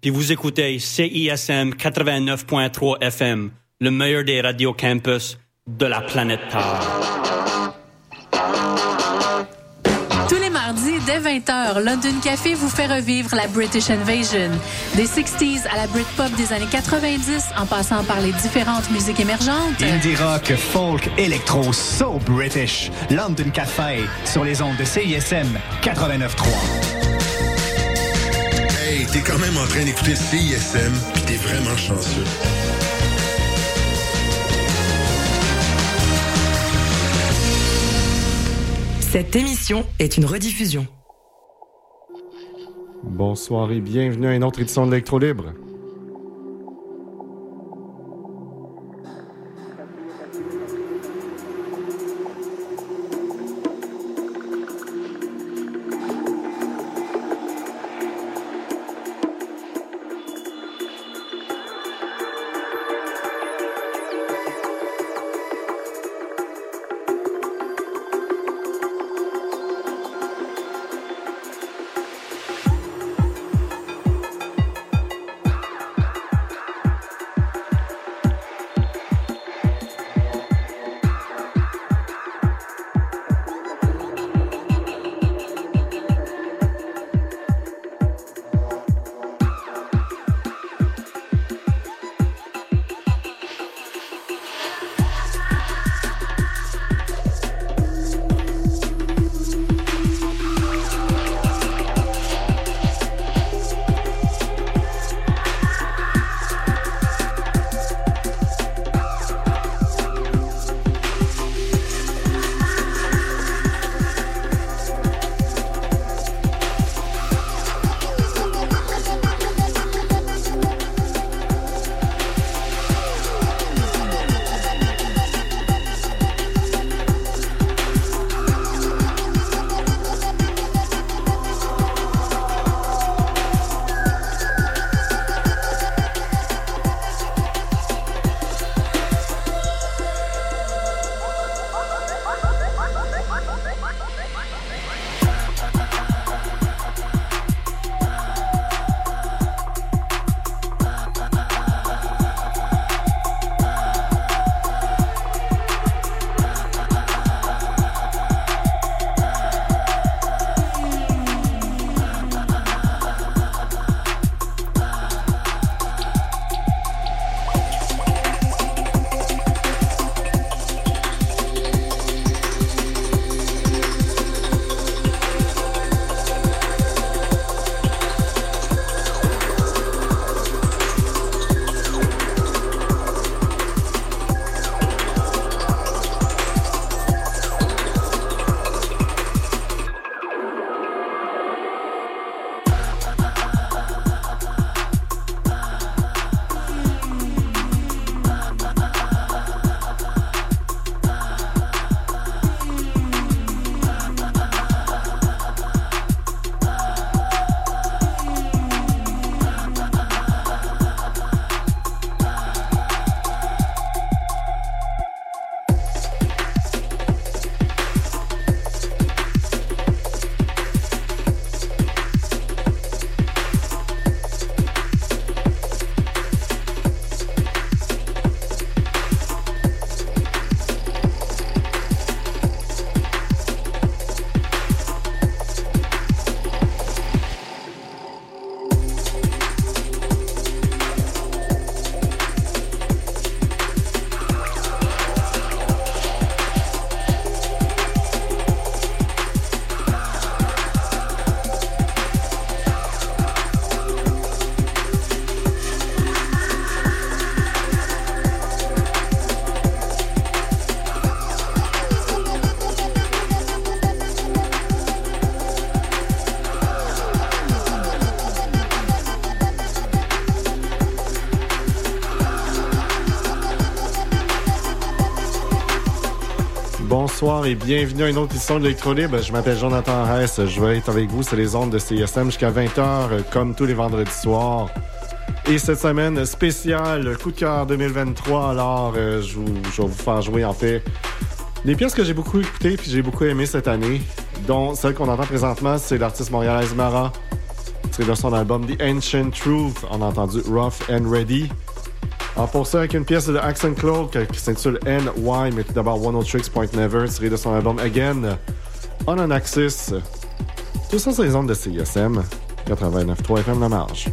Puis vous écoutez CISM 89.3 FM, le meilleur des radios campus de la planète Terre. Tous les mardis, dès 20h, London Café vous fait revivre la British Invasion. Des 60s à la Britpop des années 90, en passant par les différentes musiques émergentes. Indie rock, folk, électro, so British. London Café, sur les ondes de CISM 89.3. Hey, t'es quand même en train d'écouter CISM, pis t'es vraiment chanceux. Cette émission est une rediffusion. Bonsoir et bienvenue à une autre édition de l'Electro Libre. Bonsoir et bienvenue à une autre édition de l'Electrolibre. Je m'appelle Jonathan Hess. Je vais être avec vous sur les ondes de CSM jusqu'à 20h, comme tous les vendredis soirs. Et cette semaine, spécial coup de cœur 2023. Alors, euh, je, vais vous faire jouer, en fait, des pièces que j'ai beaucoup écoutées puis j'ai beaucoup aimé cette année, dont celle qu'on entend présentement, c'est l'artiste montréalaise Mara. tiré de son album The Ancient Truth. On a entendu Rough and Ready. En pour ça, avec une pièce de Accent Claude qui s'intitule NY, mais tout d'abord One Tricks Point Never, tiré de son album Again on an Axis. Tout ça, c'est les ondes de CISM 89.3 FM La Marge.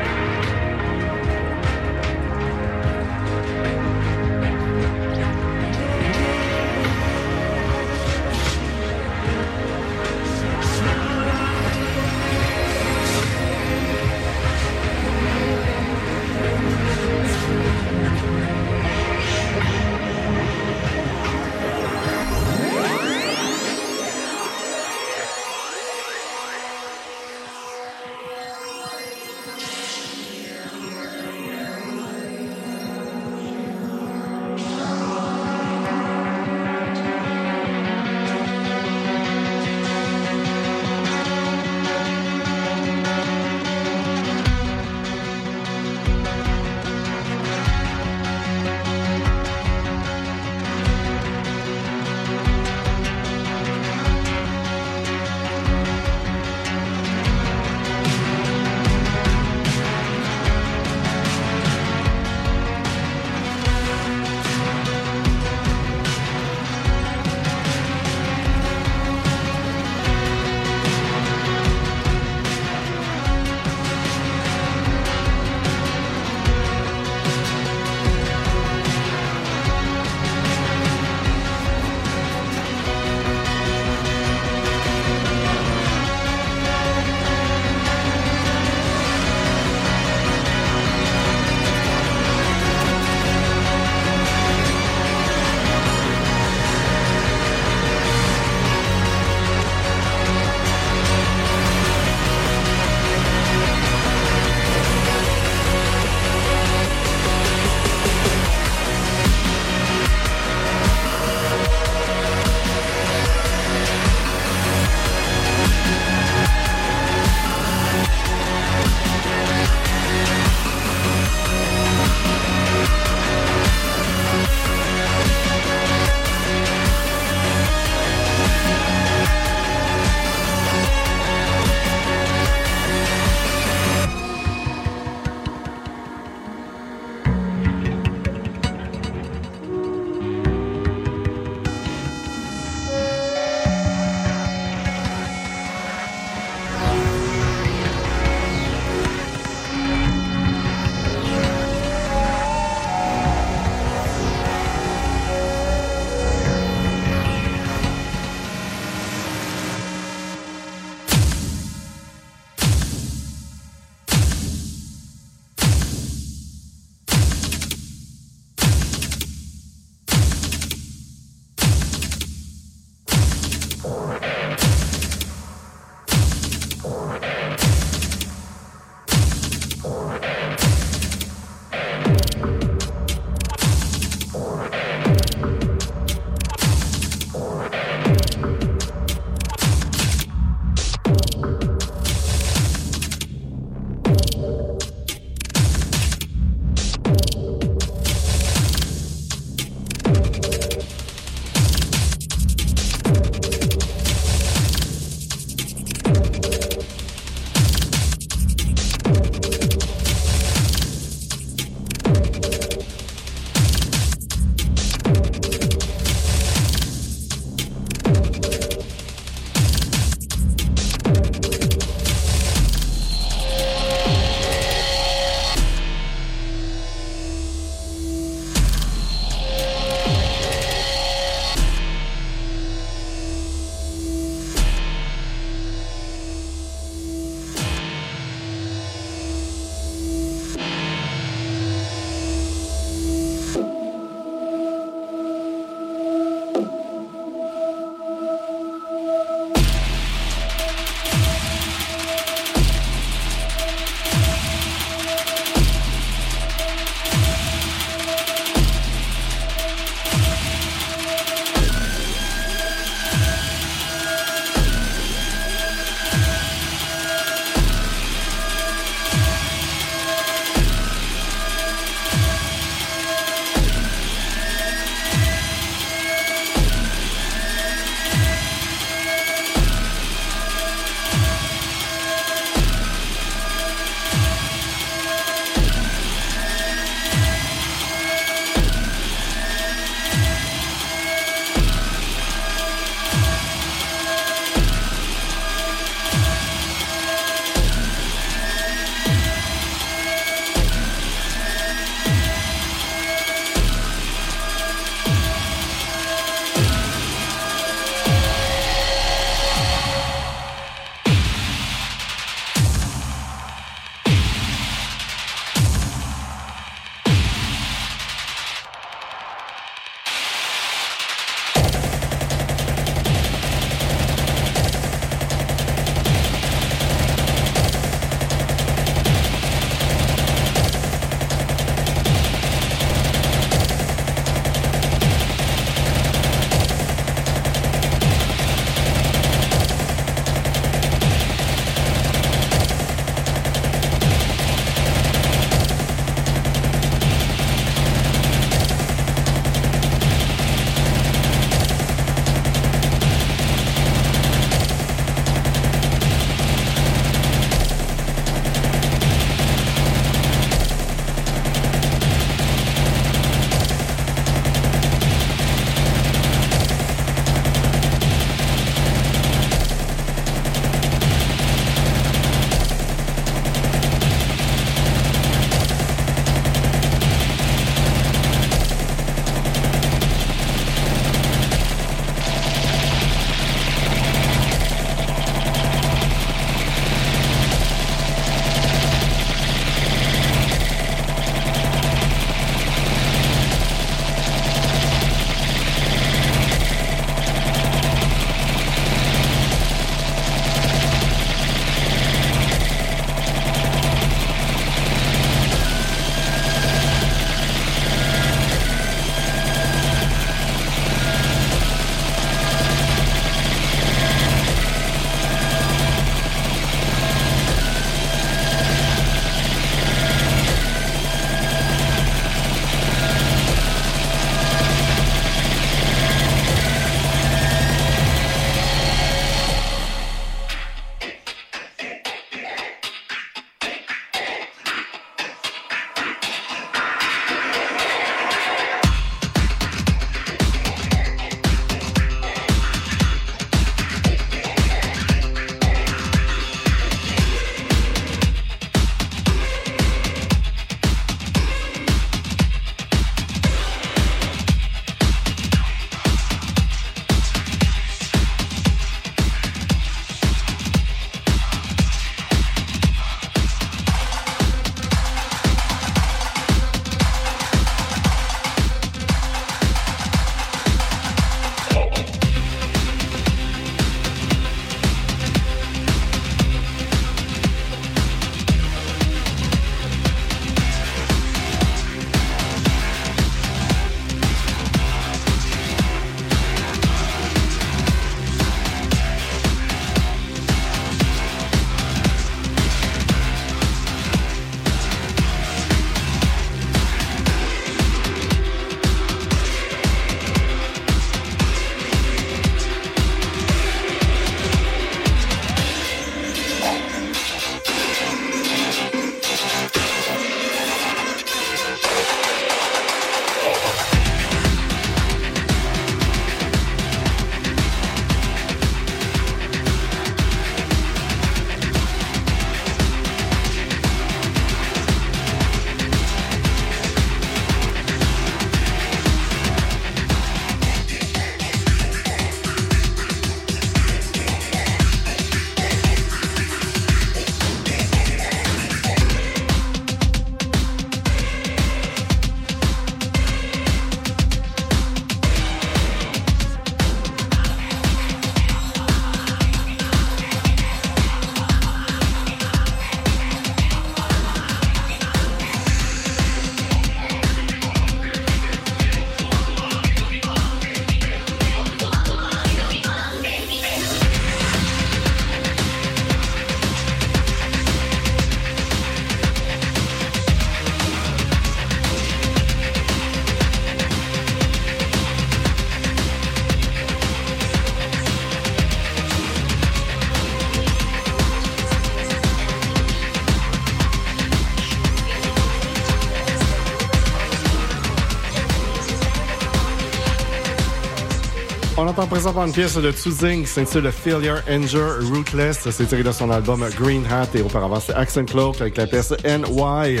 Entend présentement une pièce de Tsuzing qui s'intitule Failure, Injure, Rootless. C'est tiré de son album Green Hat et auparavant c'est Accent Cloak avec la pièce NY.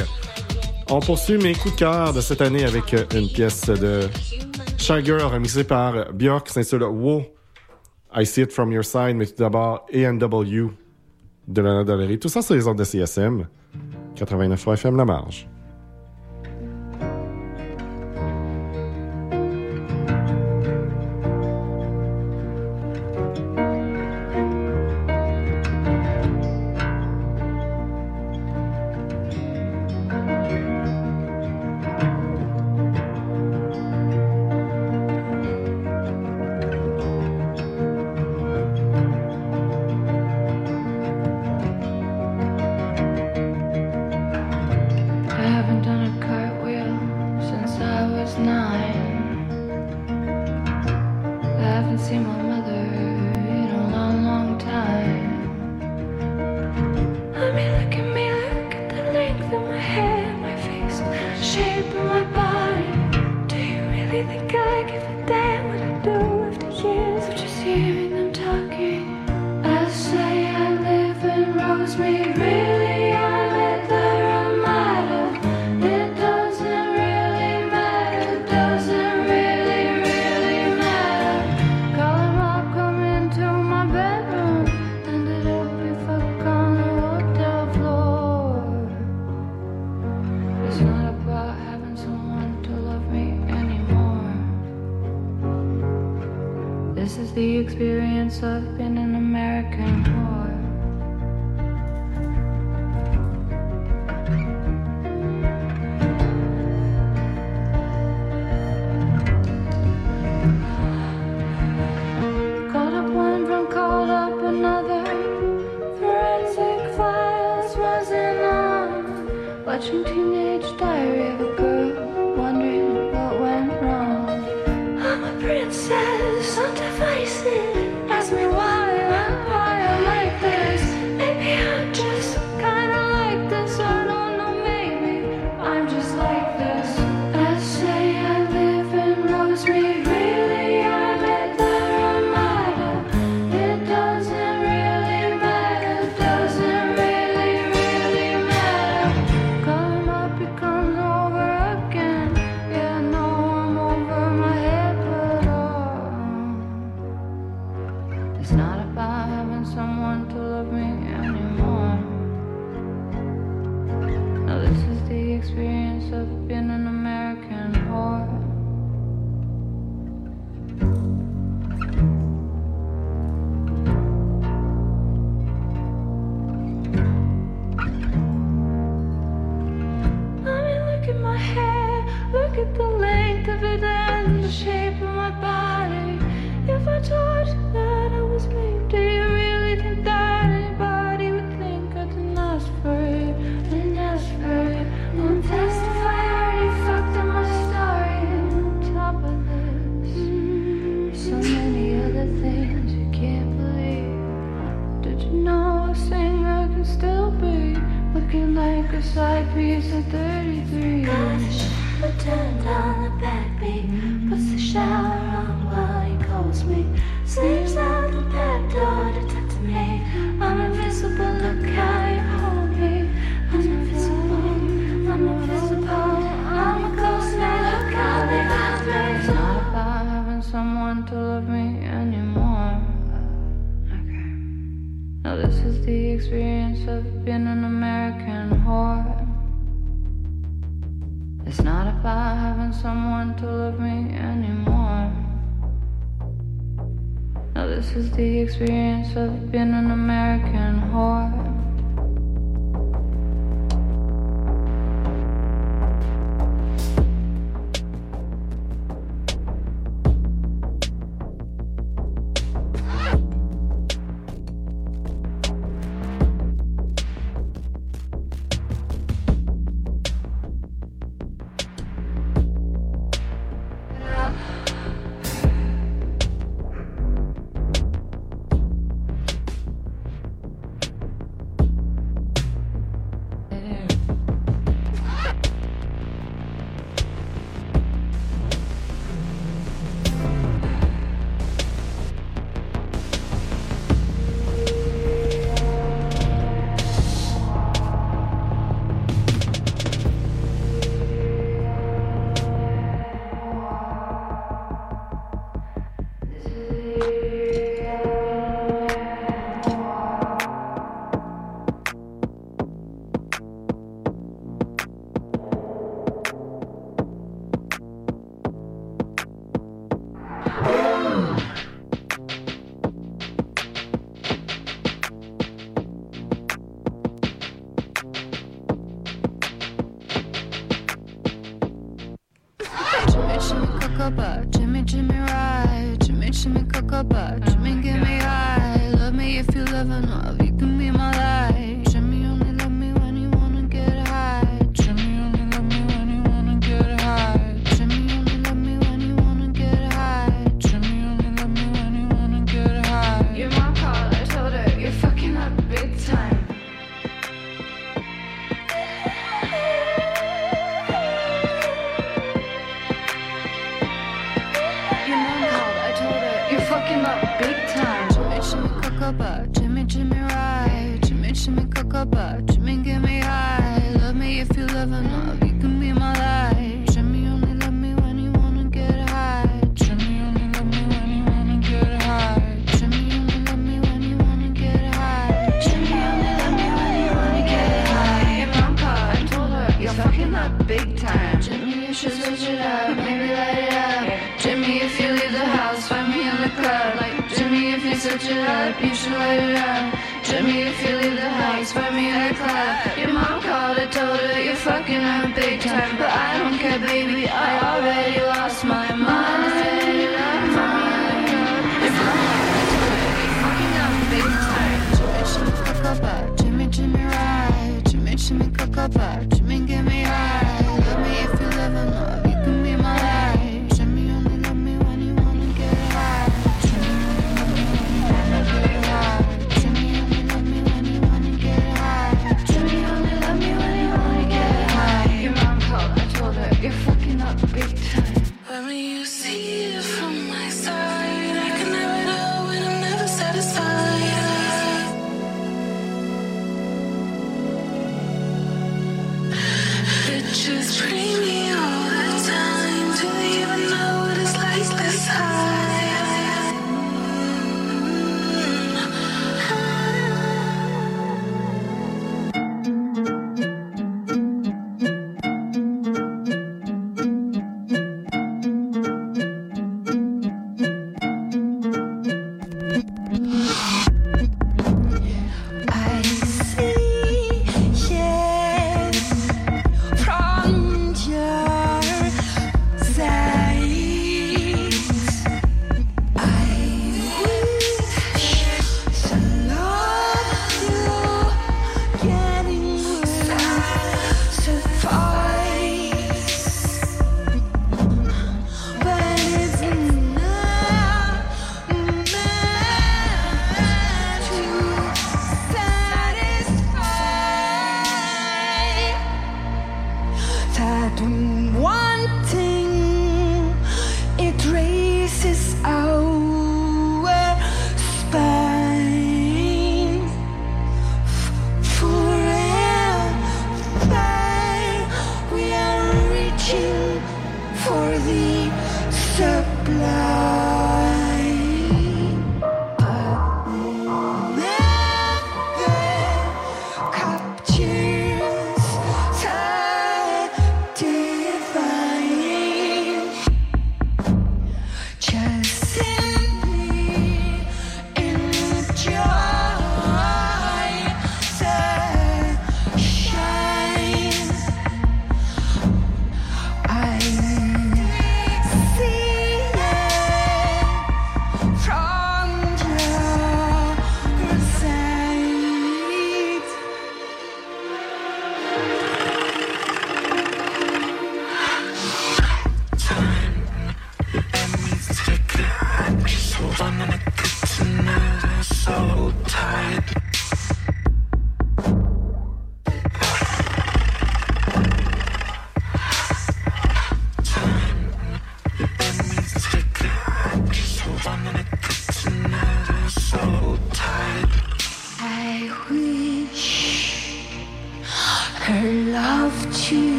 On poursuit mes coups de cœur de cette année avec une pièce de Girl remixée par Björk qui s'intitule Whoa. I See It From Your Side, mais tout d'abord A&W de Lana Del Tout ça, c'est les ordres de CSM. 89 FM La Marge.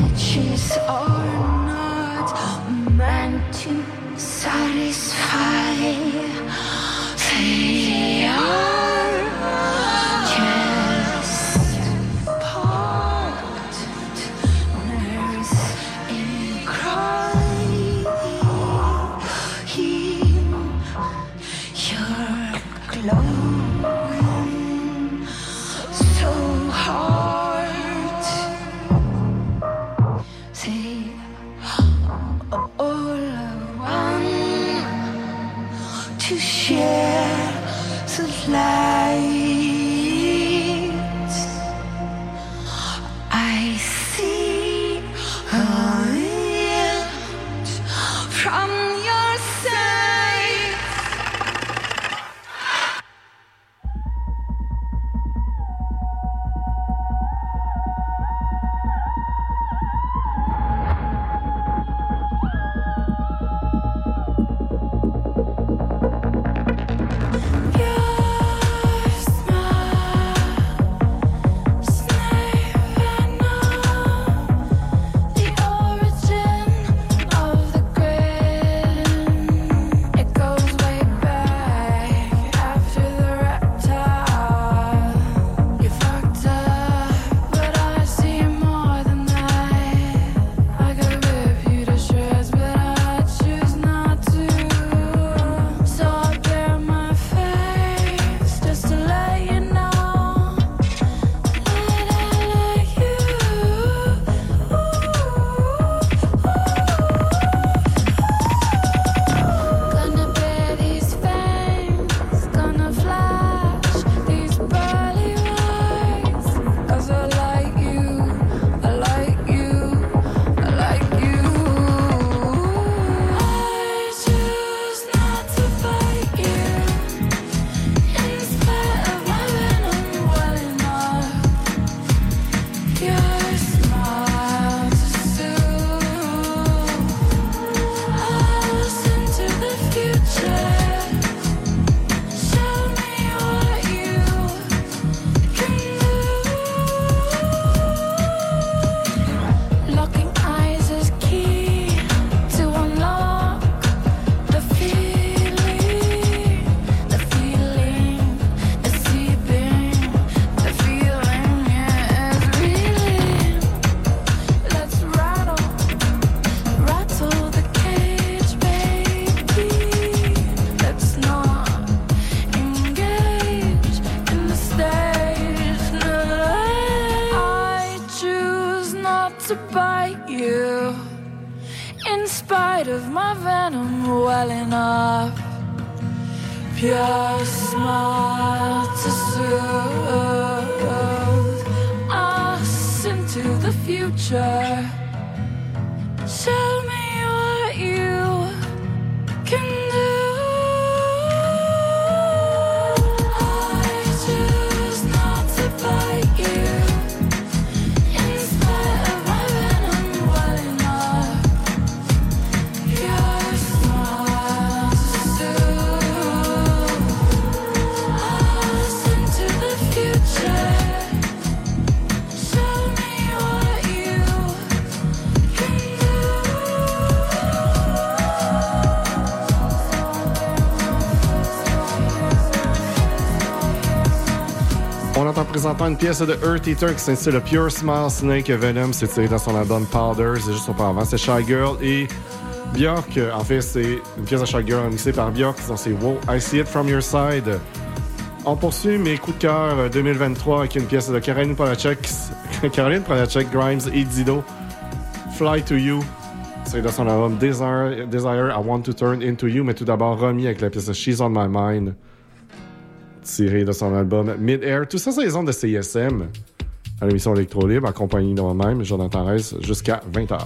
riches are not meant to satisfy. présentant une pièce de Earth Eater qui s'intitule Pure Smile Snake Venom c'est tiré dans son album Powder. C'est juste auparavant, c'est Shy Girl et Bjork. Euh, en fait, c'est une pièce de Shy Girl mixée par Bjork. Ils c'est Wow, I See It From Your Side. On poursuit mes coups de cœur euh, 2023 avec une pièce de Caroline Polachek, Caroline Grimes et Dido. Fly to You. C'est dans son album Desire, Desire, I Want to Turn Into You, mais tout d'abord remis avec la pièce She's on My Mind tiré de son album Mid-Air. Tout ça, c'est les ondes de CSM à l'émission Électro Libre, accompagné de moi-même, Jonathan Reiss, jusqu'à 20h.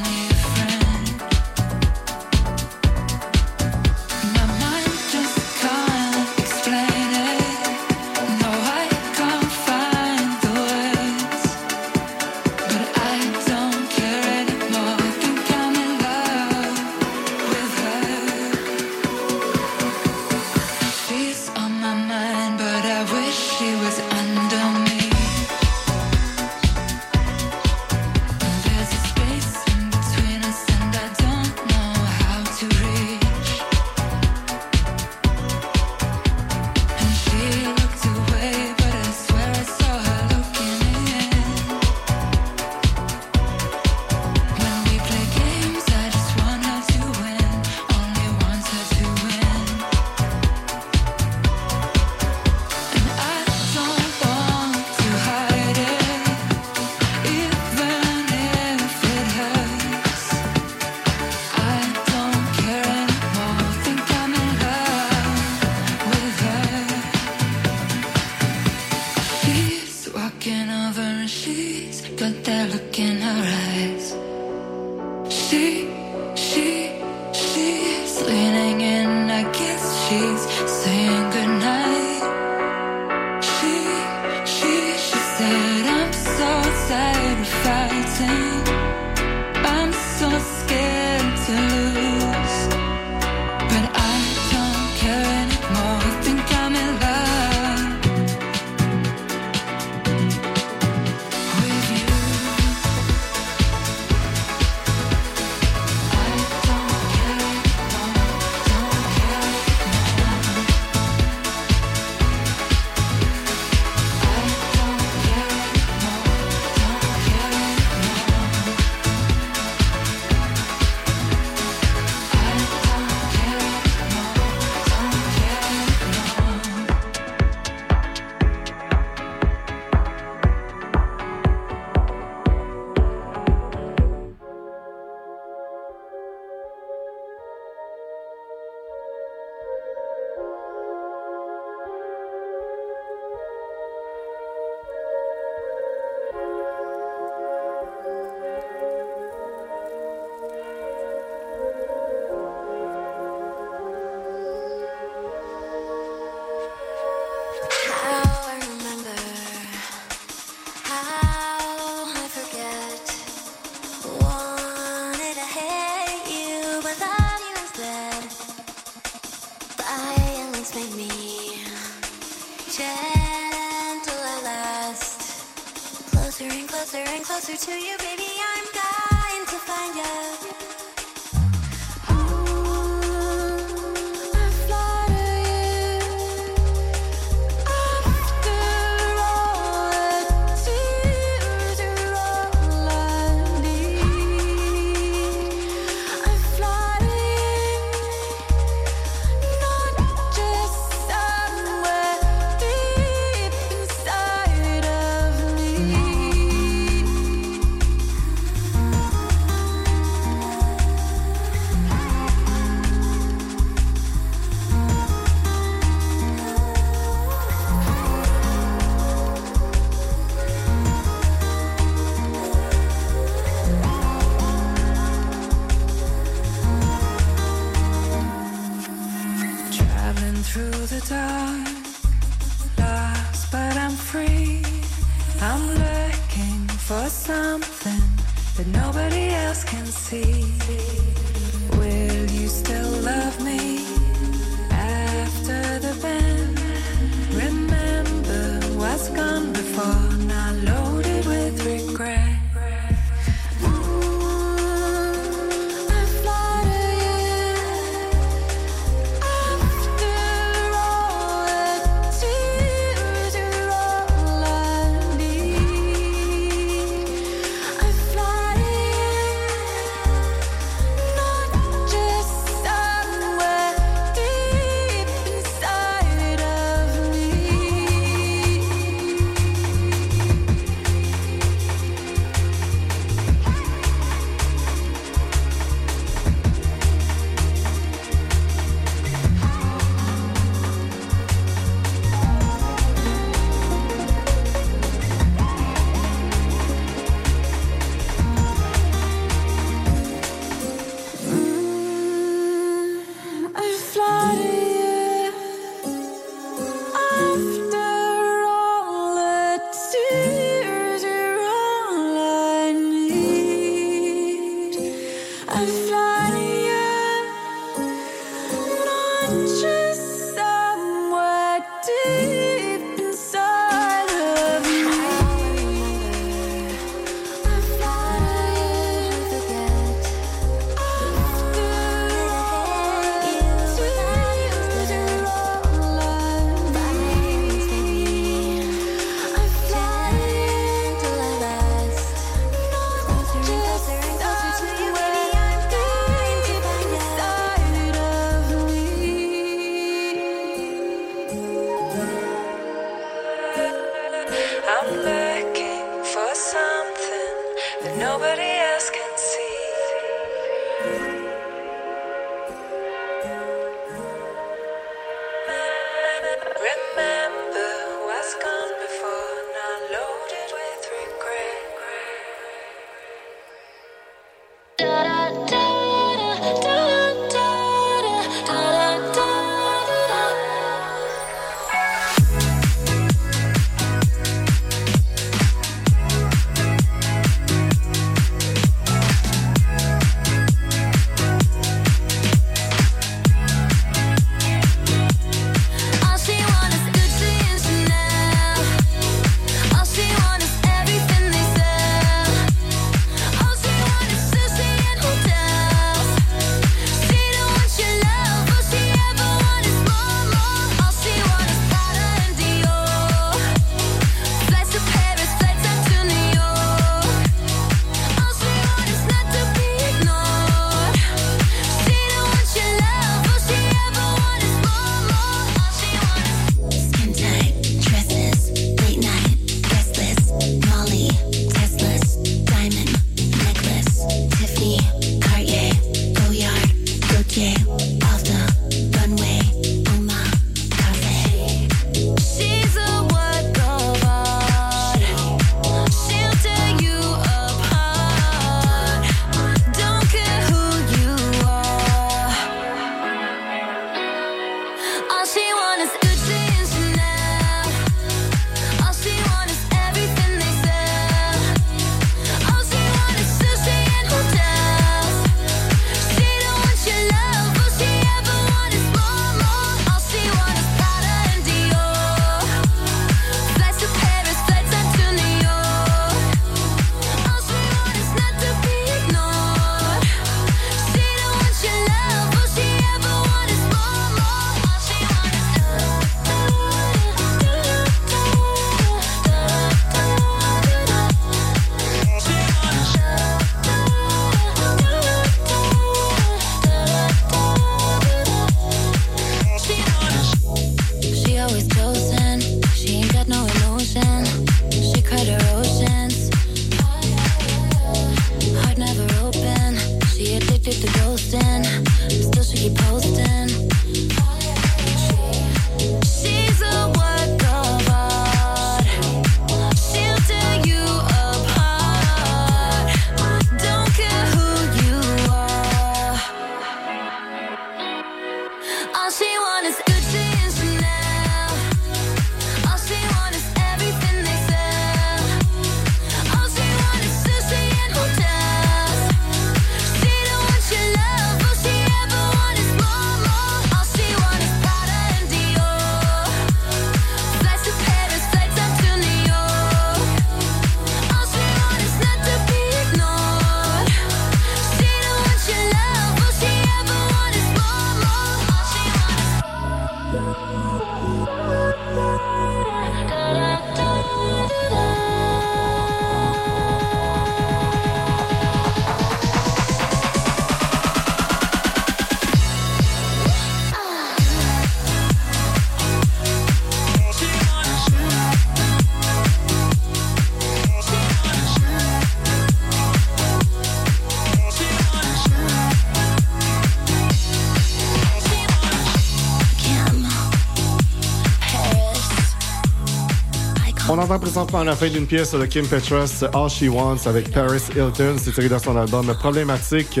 s'entend présentement à la fin d'une pièce de Kim Petras, All She Wants, avec Paris Hilton. C'est tiré de son album Problématique.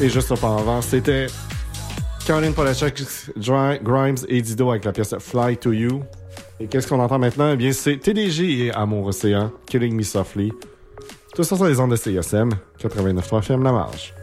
Et juste auparavant, c'était Caroline Polachek, Grimes et Dido avec la pièce Fly to You. Et qu'est-ce qu'on entend maintenant? Eh bien, c'est TDG et Amour Océan, Killing Me Softly. Tout ça sur les ondes de CSM, 89.3 FM La Marge.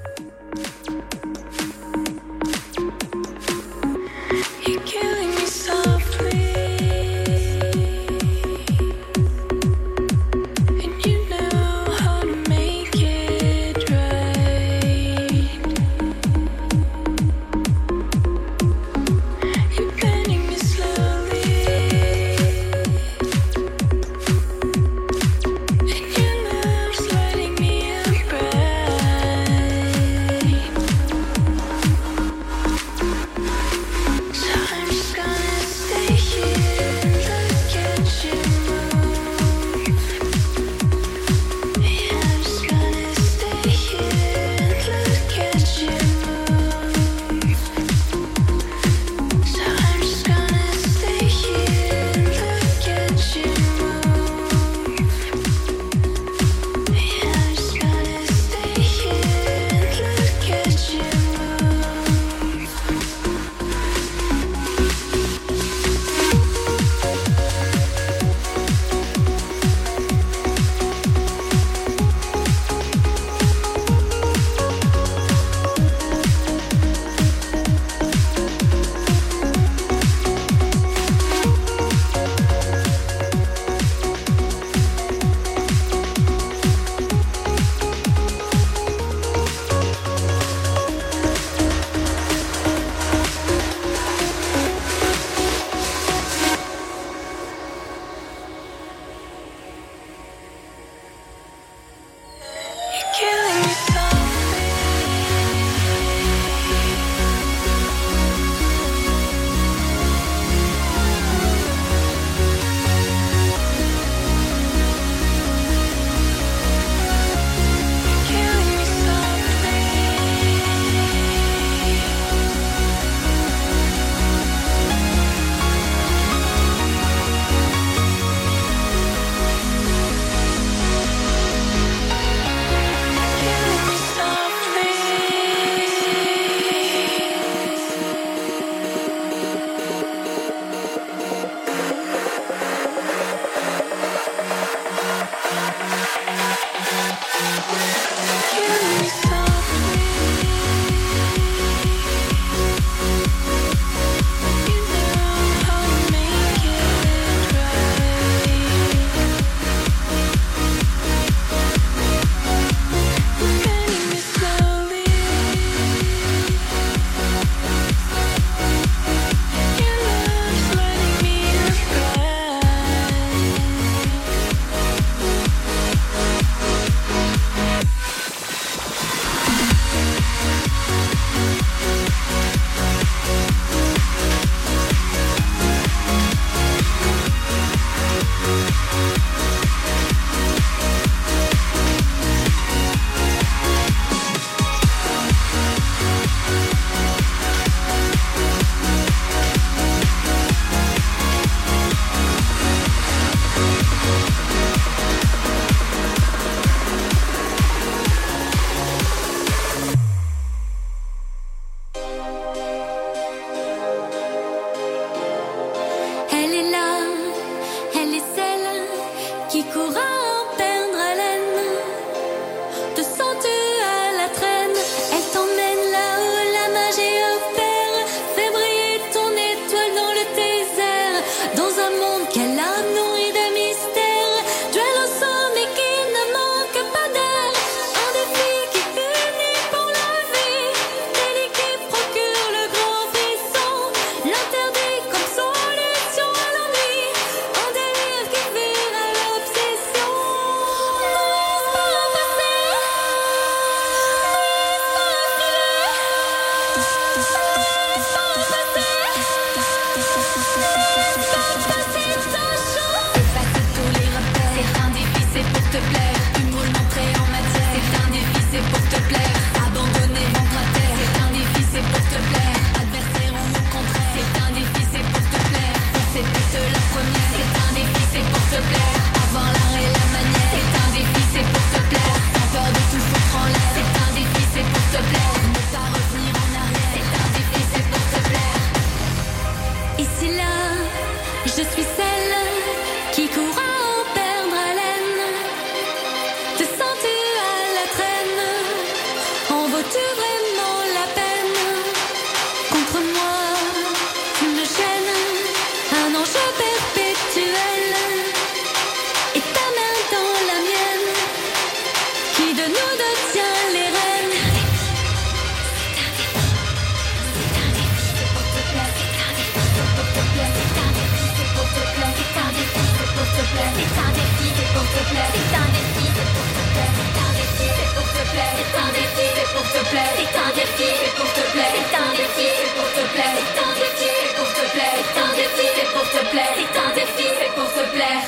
c'est un défi, pour te plaire, c'est un défi, c'est pour te plaire, c'est un défi, c'est pour te plaire, c'est un défi, c'est pour te plaire, c'est un défi, c'est pour te plaire, c'est un défi, c'est pour te plaire, c'est un défi, c'est pour te plaire, c'est un défi, c'est pour te plaire,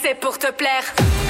c'est pour te plaire.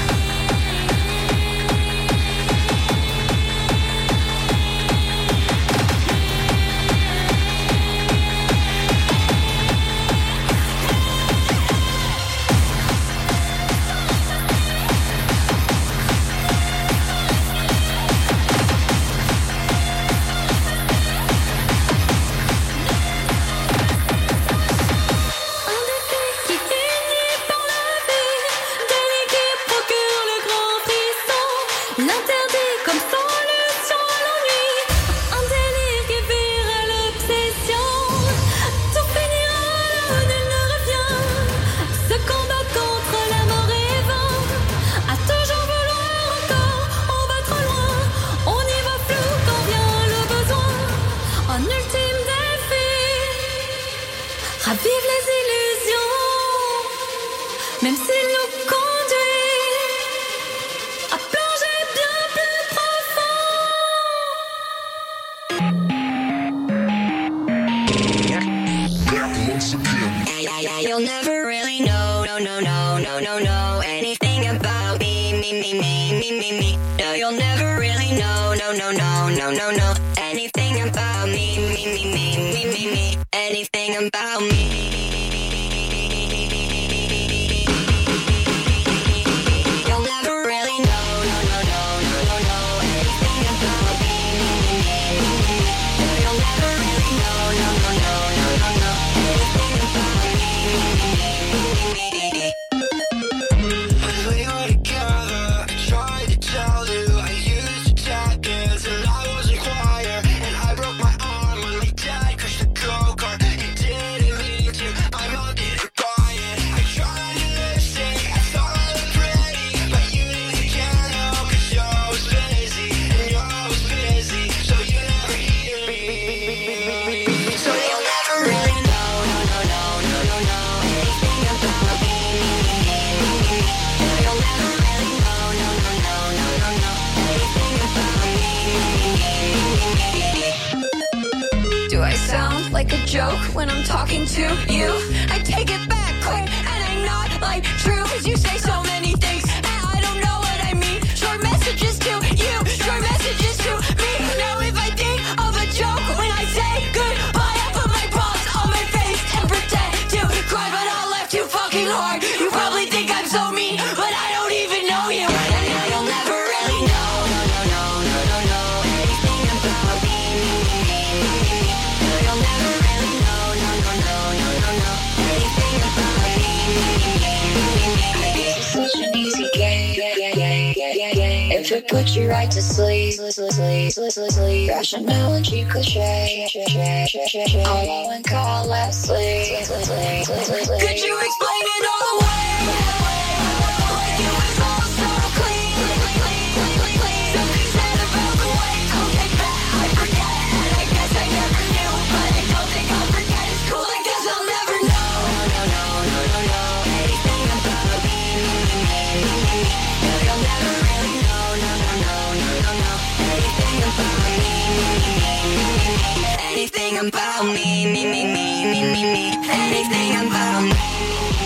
Anything about me, me, me, me, me, me, me. Anything about me.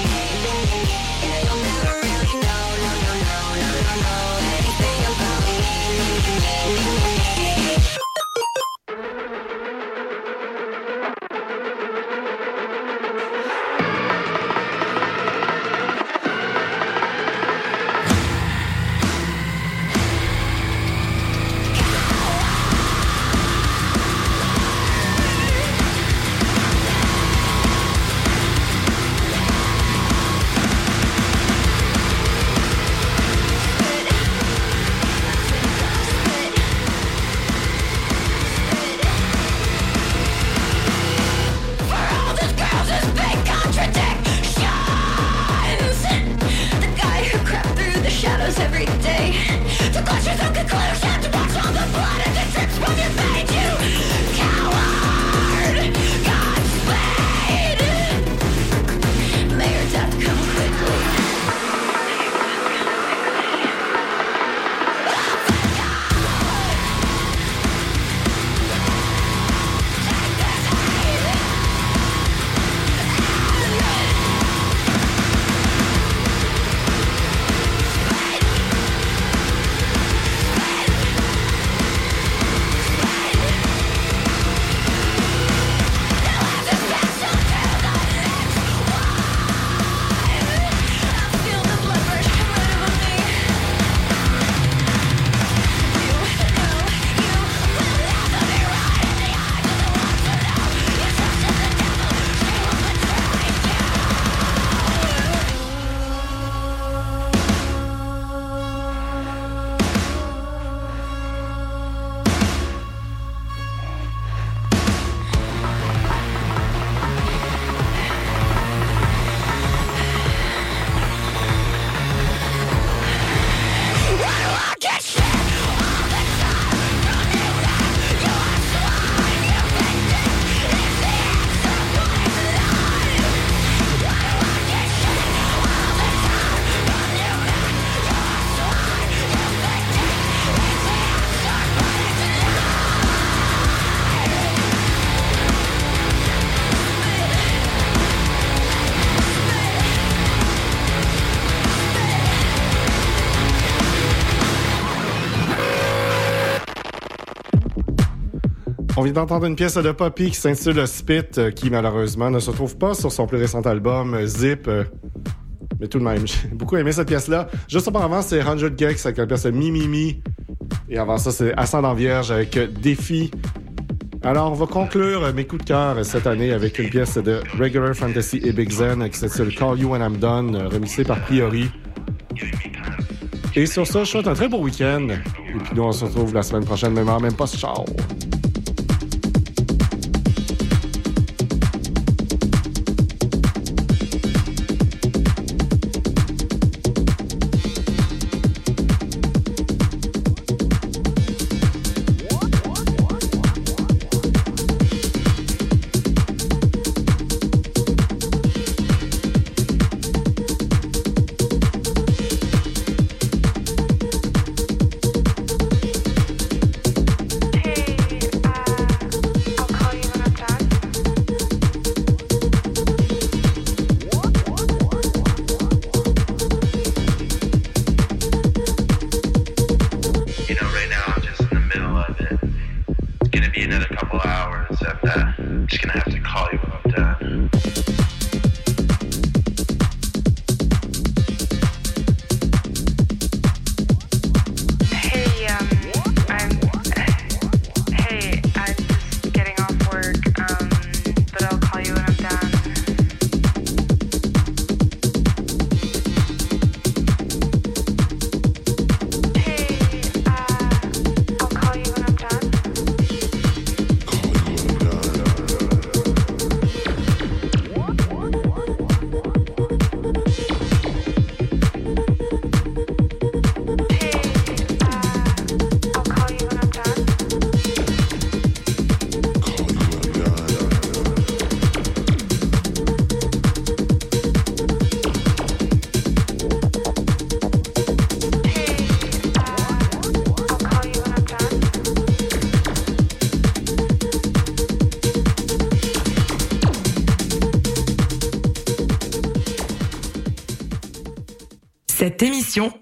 On vient d'entendre une pièce de Poppy qui s'intitule Spit, euh, qui malheureusement ne se trouve pas sur son plus récent album euh, Zip. euh, Mais tout de même, j'ai beaucoup aimé cette pièce-là. Juste auparavant, c'est 100 Gex avec la pièce Mi Mi Mi. Et avant ça, c'est Ascendant Vierge avec Défi. Alors, on va conclure mes coups de cœur cette année avec une pièce de Regular Fantasy et Big Zen qui s'intitule Call You When I'm Done, remixée par Priori. Et sur ça, je souhaite un très beau week-end. Et puis nous, on se retrouve la semaine prochaine, même heure, même pas. Ciao!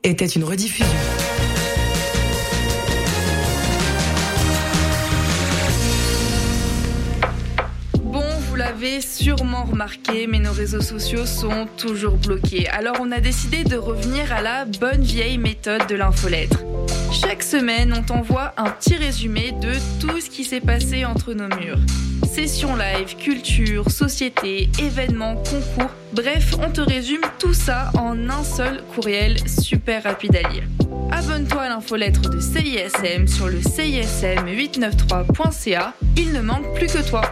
Était une rediffusion. Bon, vous l'avez sûrement remarqué, mais nos réseaux sociaux sont toujours bloqués. Alors on a décidé de revenir à la bonne vieille méthode de l'infolettre. Chaque semaine, on t'envoie un petit résumé de tout ce qui s'est passé entre nos murs. Sessions live, culture, société, événements, concours, bref, on te résume tout ça en un seul courriel super rapide à lire. Abonne-toi à l'infolettre de CISM sur le CISM893.ca, il ne manque plus que toi.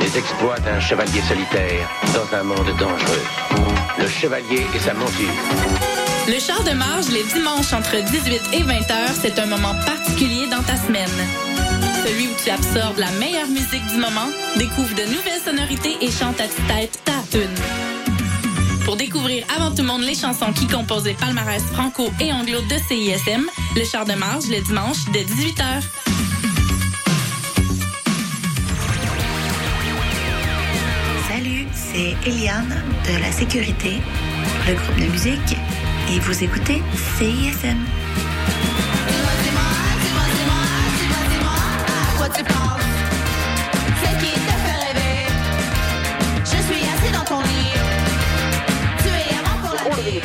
Les exploits d'un chevalier solitaire dans un monde dangereux. Le chevalier et sa monture. Le char de marge les dimanches entre 18 et 20 heures, c'est un moment particulier dans ta semaine. Celui où tu absorbes la meilleure musique du moment, découvre de nouvelles sonorités et chante à ta tête ta. Pour découvrir avant tout le monde les chansons qui composent les palmarès franco et anglo de CISM, le char de marge le dimanche de 18h. Salut, c'est Eliane de la sécurité, le groupe de musique, et vous écoutez CISM.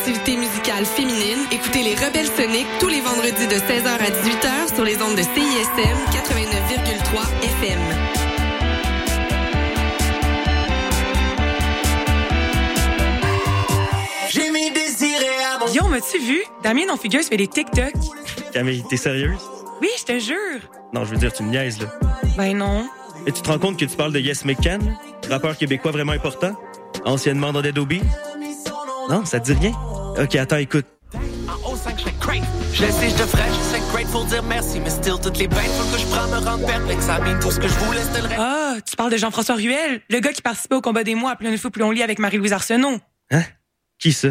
Pour écouter le meilleur de la créativité musicale féminine, écoutez les Rebelles Soniques tous les vendredis de 16h à 18h sur les ondes de CISM 89,3 FM. J'ai mis désiré à mon Guillaume, as-tu vu? Damien, non figure, fait des TikTok. Camille, t'es sérieuse? Oui, je te jure. Non, je veux dire, tu me niaises, là. Ben non. Et tu te rends compte que tu parles de Yes McCann, rappeur québécois vraiment important, anciennement dans Dead? Non, ça te dit rien? Ok, attends, écoute. En haut 5, je serais crazy. Je le sais, je devrais, je sais grateful dire merci, mais still, toutes les bains faut que je prends me rendre perplexe. I mean, tout ce que je voulais, c'était le reste. Ah, tu parles de Jean-François Ruel, le gars qui participait au combat des mois à Plus on est fou, plus on lit avec Marie-Louise Arsenault. Hein? Qui ça?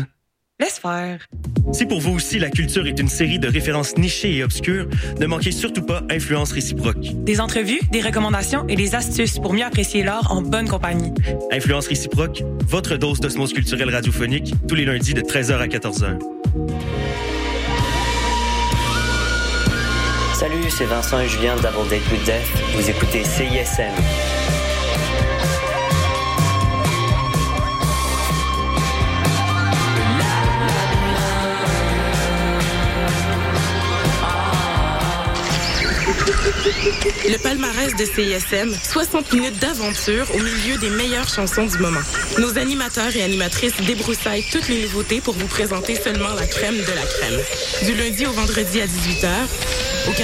Laisse faire. Si pour vous aussi la culture est une série de références nichées et obscures, ne manquez surtout pas Influence réciproque. Des entrevues, des recommandations et des astuces pour mieux apprécier l'art en bonne compagnie. Influence réciproque, votre dose d'osmose culturelle radiophonique, tous les lundis de 13h à 14h. Salut, c'est Vincent et Julien de Double Date with Death. Vous écoutez CISM. Le palmarès de CISM, 60 minutes d'aventure au milieu des meilleures chansons du moment. Nos animateurs et animatrices débroussaillent toutes les nouveautés pour vous présenter seulement la crème de la crème. Du lundi au vendredi à 18h, au 89.3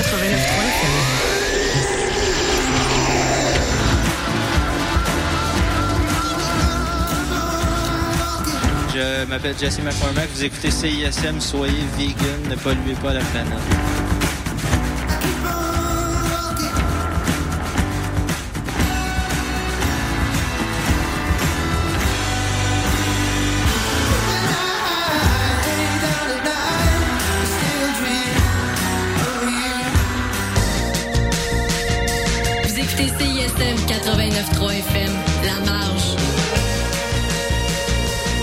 Je m'appelle Jesse McCormack. Vous écoutez CISM. Soyez vegan. Ne polluez pas la planète. Vous écoutez CISM 89.3 FM.